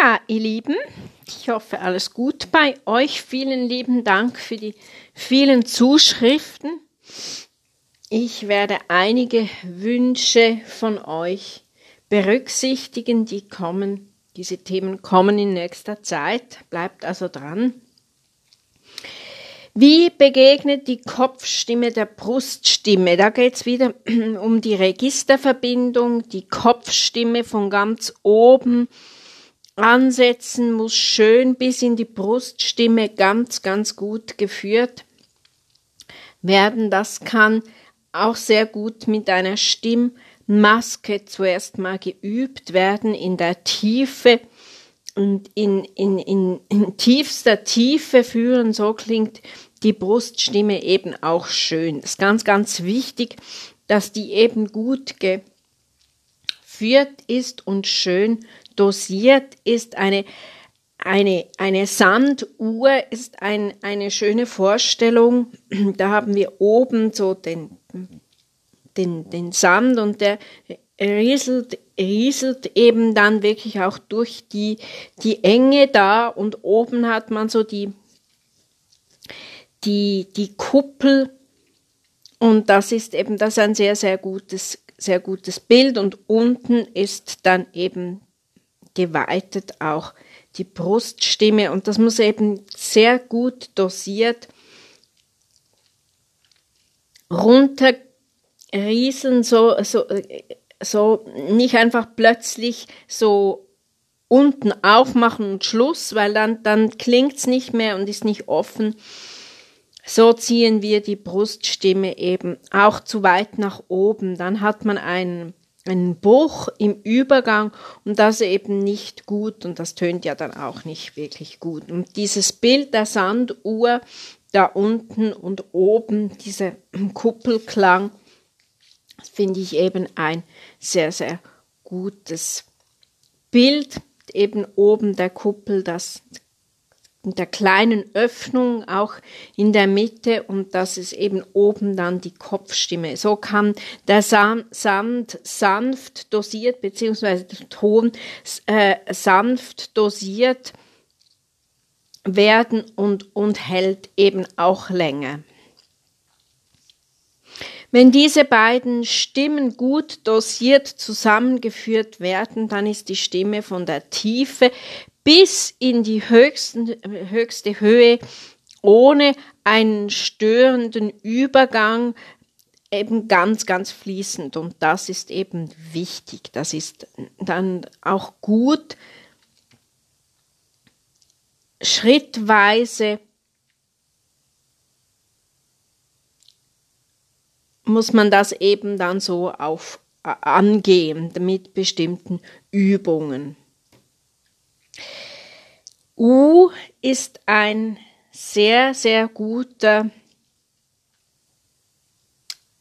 Ja, ihr Lieben, ich hoffe, alles gut bei euch. Vielen lieben Dank für die vielen Zuschriften. Ich werde einige Wünsche von euch berücksichtigen, die kommen. Diese Themen kommen in nächster Zeit. Bleibt also dran. Wie begegnet die Kopfstimme der Bruststimme? Da geht es wieder um die Registerverbindung, die Kopfstimme von ganz oben ansetzen, muss schön bis in die Bruststimme ganz, ganz gut geführt werden. Das kann auch sehr gut mit einer Stimmmaske zuerst mal geübt werden in der Tiefe und in, in, in, in tiefster Tiefe führen. So klingt die Bruststimme eben auch schön. Das ist ganz, ganz wichtig, dass die eben gut geführt ist und schön dosiert ist. Eine, eine, eine Sanduhr ist ein, eine schöne Vorstellung. Da haben wir oben so den, den, den Sand und der rieselt, rieselt eben dann wirklich auch durch die, die Enge da und oben hat man so die, die, die Kuppel und das ist eben das ist ein sehr, sehr gutes, sehr gutes Bild und unten ist dann eben geweitet auch die Bruststimme und das muss eben sehr gut dosiert runterrieseln, so, so, so nicht einfach plötzlich so unten aufmachen und Schluss, weil dann, dann klingt's nicht mehr und ist nicht offen. So ziehen wir die Bruststimme eben auch zu weit nach oben. Dann hat man einen, einen Bruch im Übergang und das eben nicht gut und das tönt ja dann auch nicht wirklich gut. Und dieses Bild der Sanduhr da unten und oben, dieser Kuppelklang, finde ich eben ein sehr, sehr gutes Bild. Eben oben der Kuppel, das der kleinen Öffnung auch in der Mitte und das ist eben oben dann die Kopfstimme. So kann der Sand sanft dosiert beziehungsweise der Ton äh, sanft dosiert werden und, und hält eben auch länger. Wenn diese beiden Stimmen gut dosiert zusammengeführt werden, dann ist die Stimme von der Tiefe bis in die höchsten, höchste Höhe ohne einen störenden Übergang eben ganz, ganz fließend. Und das ist eben wichtig. Das ist dann auch gut, schrittweise muss man das eben dann so auf angehen mit bestimmten Übungen. U ist ein sehr, sehr guter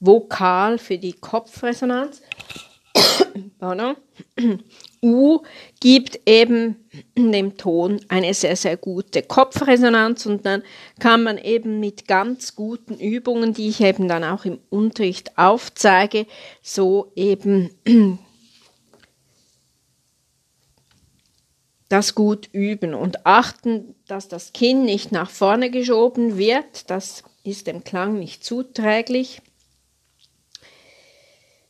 Vokal für die Kopfresonanz. U gibt eben dem Ton eine sehr, sehr gute Kopfresonanz und dann kann man eben mit ganz guten Übungen, die ich eben dann auch im Unterricht aufzeige, so eben das gut üben und achten, dass das Kinn nicht nach vorne geschoben wird, das ist dem Klang nicht zuträglich.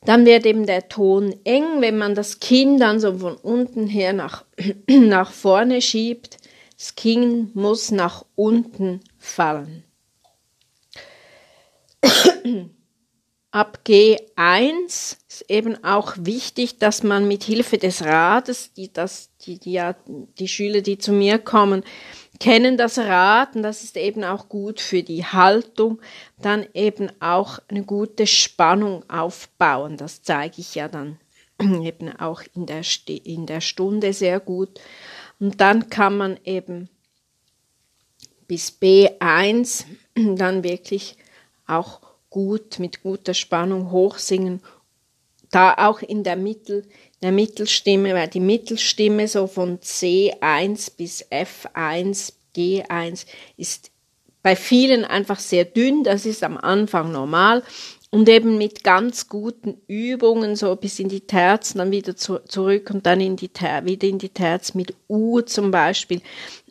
Dann wird eben der Ton eng, wenn man das Kinn dann so von unten her nach, nach vorne schiebt. Das Kinn muss nach unten fallen. Ab G1 ist eben auch wichtig, dass man mit Hilfe des Rades, die, das, die, die, ja, die Schüler, die zu mir kommen, kennen das Rad und das ist eben auch gut für die Haltung, dann eben auch eine gute Spannung aufbauen. Das zeige ich ja dann eben auch in der, in der Stunde sehr gut. Und dann kann man eben bis B1 dann wirklich auch gut, mit guter Spannung hochsingen. Da auch in der Mittel, der Mittelstimme, weil die Mittelstimme so von C1 bis F1, G1 ist bei vielen einfach sehr dünn. Das ist am Anfang normal. und eben mit ganz guten Übungen, so bis in die Terz, dann wieder zu, zurück und dann in die Ter wieder in die Terz mit U zum Beispiel.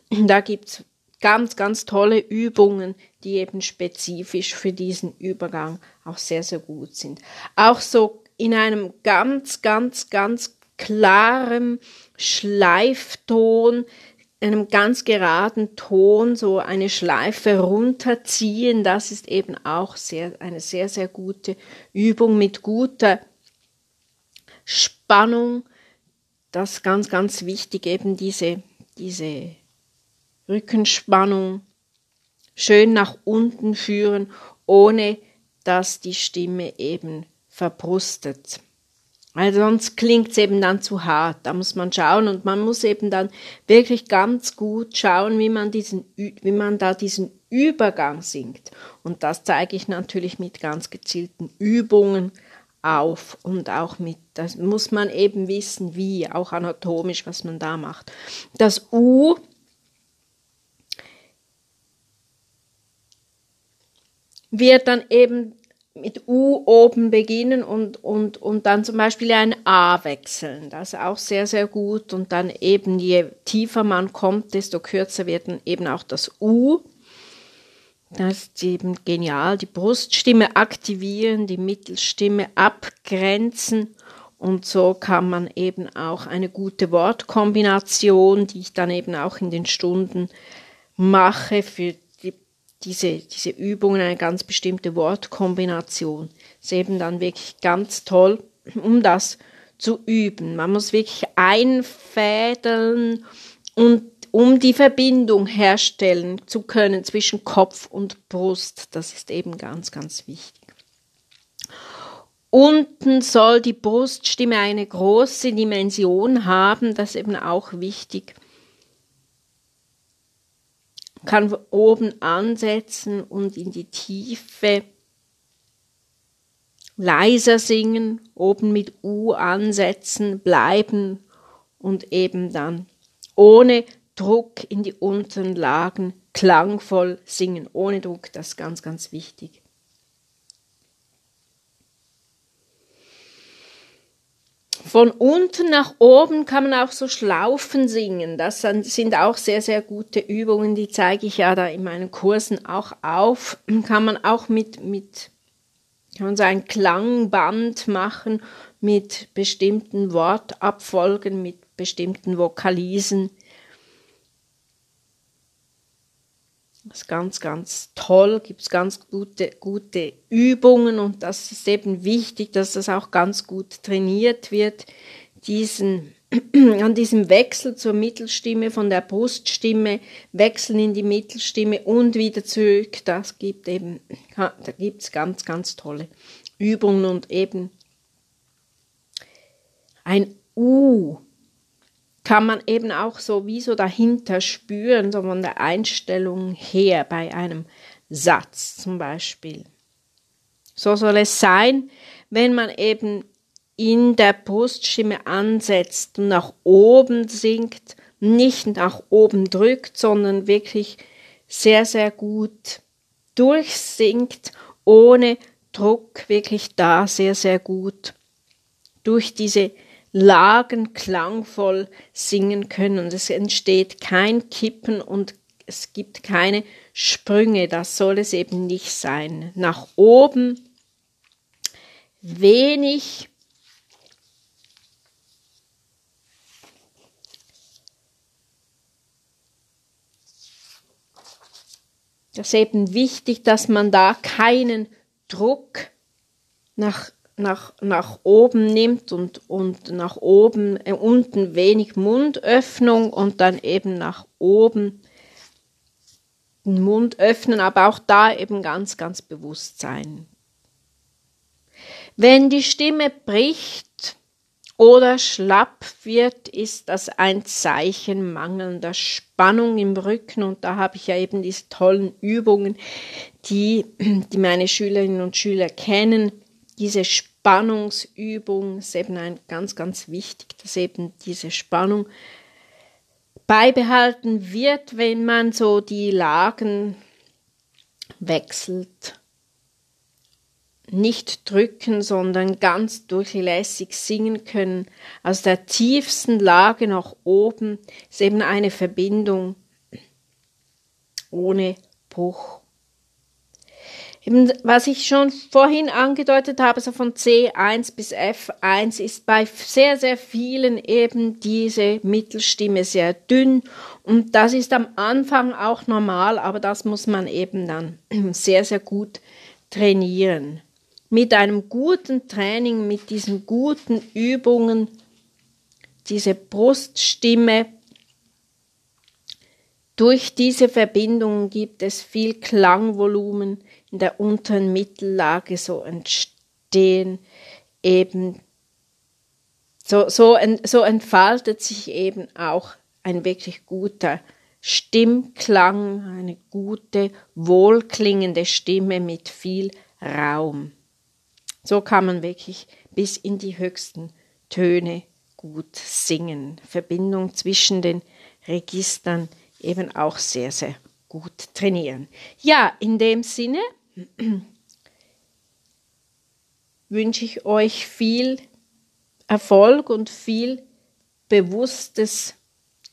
Da gibt's ganz, ganz tolle Übungen, die eben spezifisch für diesen Übergang auch sehr, sehr gut sind. Auch so in einem ganz, ganz, ganz klaren Schleifton, einem ganz geraden Ton so eine Schleife runterziehen, das ist eben auch sehr, eine sehr, sehr gute Übung mit guter Spannung. Das ganz, ganz wichtig, eben diese, diese Rückenspannung schön nach unten führen, ohne dass die Stimme eben verbrustet. Weil sonst klingt es eben dann zu hart. Da muss man schauen und man muss eben dann wirklich ganz gut schauen, wie man diesen, wie man da diesen Übergang singt. Und das zeige ich natürlich mit ganz gezielten Übungen auf und auch mit, das muss man eben wissen, wie, auch anatomisch, was man da macht. Das U wird dann eben mit U oben beginnen und, und, und dann zum Beispiel ein A wechseln. Das ist auch sehr, sehr gut. Und dann eben, je tiefer man kommt, desto kürzer wird dann eben auch das U. Das ist eben genial. Die Bruststimme aktivieren, die Mittelstimme abgrenzen. Und so kann man eben auch eine gute Wortkombination, die ich dann eben auch in den Stunden mache, für diese, diese Übungen, eine ganz bestimmte Wortkombination. Ist eben dann wirklich ganz toll, um das zu üben. Man muss wirklich einfädeln und um die Verbindung herstellen zu können zwischen Kopf und Brust. Das ist eben ganz, ganz wichtig. Unten soll die Bruststimme eine große Dimension haben, das ist eben auch wichtig kann oben ansetzen und in die Tiefe leiser singen, oben mit U ansetzen, bleiben und eben dann ohne Druck in die unteren Lagen klangvoll singen, ohne Druck, das ist ganz, ganz wichtig. Von unten nach oben kann man auch so Schlaufen singen. Das sind auch sehr, sehr gute Übungen. Die zeige ich ja da in meinen Kursen auch auf. Kann man auch mit, mit, kann man so ein Klangband machen mit bestimmten Wortabfolgen, mit bestimmten Vokalisen. Das ist ganz, ganz toll, gibt es ganz gute, gute Übungen und das ist eben wichtig, dass das auch ganz gut trainiert wird, diesen, an diesem Wechsel zur Mittelstimme, von der Bruststimme, wechseln in die Mittelstimme und wieder zurück. Das gibt eben, da gibt es ganz, ganz tolle Übungen und eben ein U kann man eben auch so wie so dahinter spüren, so von der Einstellung her bei einem Satz zum Beispiel. So soll es sein, wenn man eben in der Bruststimme ansetzt und nach oben singt, nicht nach oben drückt, sondern wirklich sehr, sehr gut durchsingt, ohne Druck, wirklich da sehr, sehr gut durch diese Lagen klangvoll singen können und es entsteht kein Kippen und es gibt keine Sprünge, das soll es eben nicht sein. Nach oben wenig Das ist eben wichtig, dass man da keinen Druck nach nach, nach oben nimmt und, und nach oben, äh, unten wenig Mundöffnung und dann eben nach oben den Mund öffnen, aber auch da eben ganz, ganz bewusst sein. Wenn die Stimme bricht oder schlapp wird, ist das ein Zeichen mangelnder Spannung im Rücken und da habe ich ja eben diese tollen Übungen, die, die meine Schülerinnen und Schüler kennen, diese Spannungsübung ist eben ein ganz, ganz wichtig, dass eben diese Spannung beibehalten wird, wenn man so die Lagen wechselt. nicht drücken, sondern ganz durchlässig singen können. Aus der tiefsten Lage nach oben ist eben eine Verbindung ohne Bruch. Was ich schon vorhin angedeutet habe, so von C1 bis F1 ist bei sehr, sehr vielen eben diese Mittelstimme sehr dünn und das ist am Anfang auch normal, aber das muss man eben dann sehr, sehr gut trainieren. Mit einem guten Training, mit diesen guten Übungen, diese Bruststimme durch diese Verbindung gibt es viel Klangvolumen in der unteren Mittellage, so entstehen eben, so, so, so entfaltet sich eben auch ein wirklich guter Stimmklang, eine gute, wohlklingende Stimme mit viel Raum. So kann man wirklich bis in die höchsten Töne gut singen. Verbindung zwischen den Registern eben auch sehr, sehr gut trainieren. Ja, in dem Sinne wünsche ich euch viel Erfolg und viel bewusstes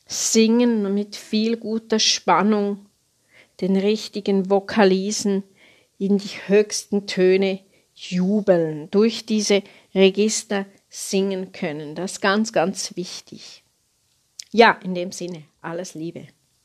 Singen mit viel guter Spannung, den richtigen Vokalisen in die höchsten Töne jubeln, durch diese Register singen können. Das ist ganz, ganz wichtig. Ja, in dem Sinne, alles Liebe.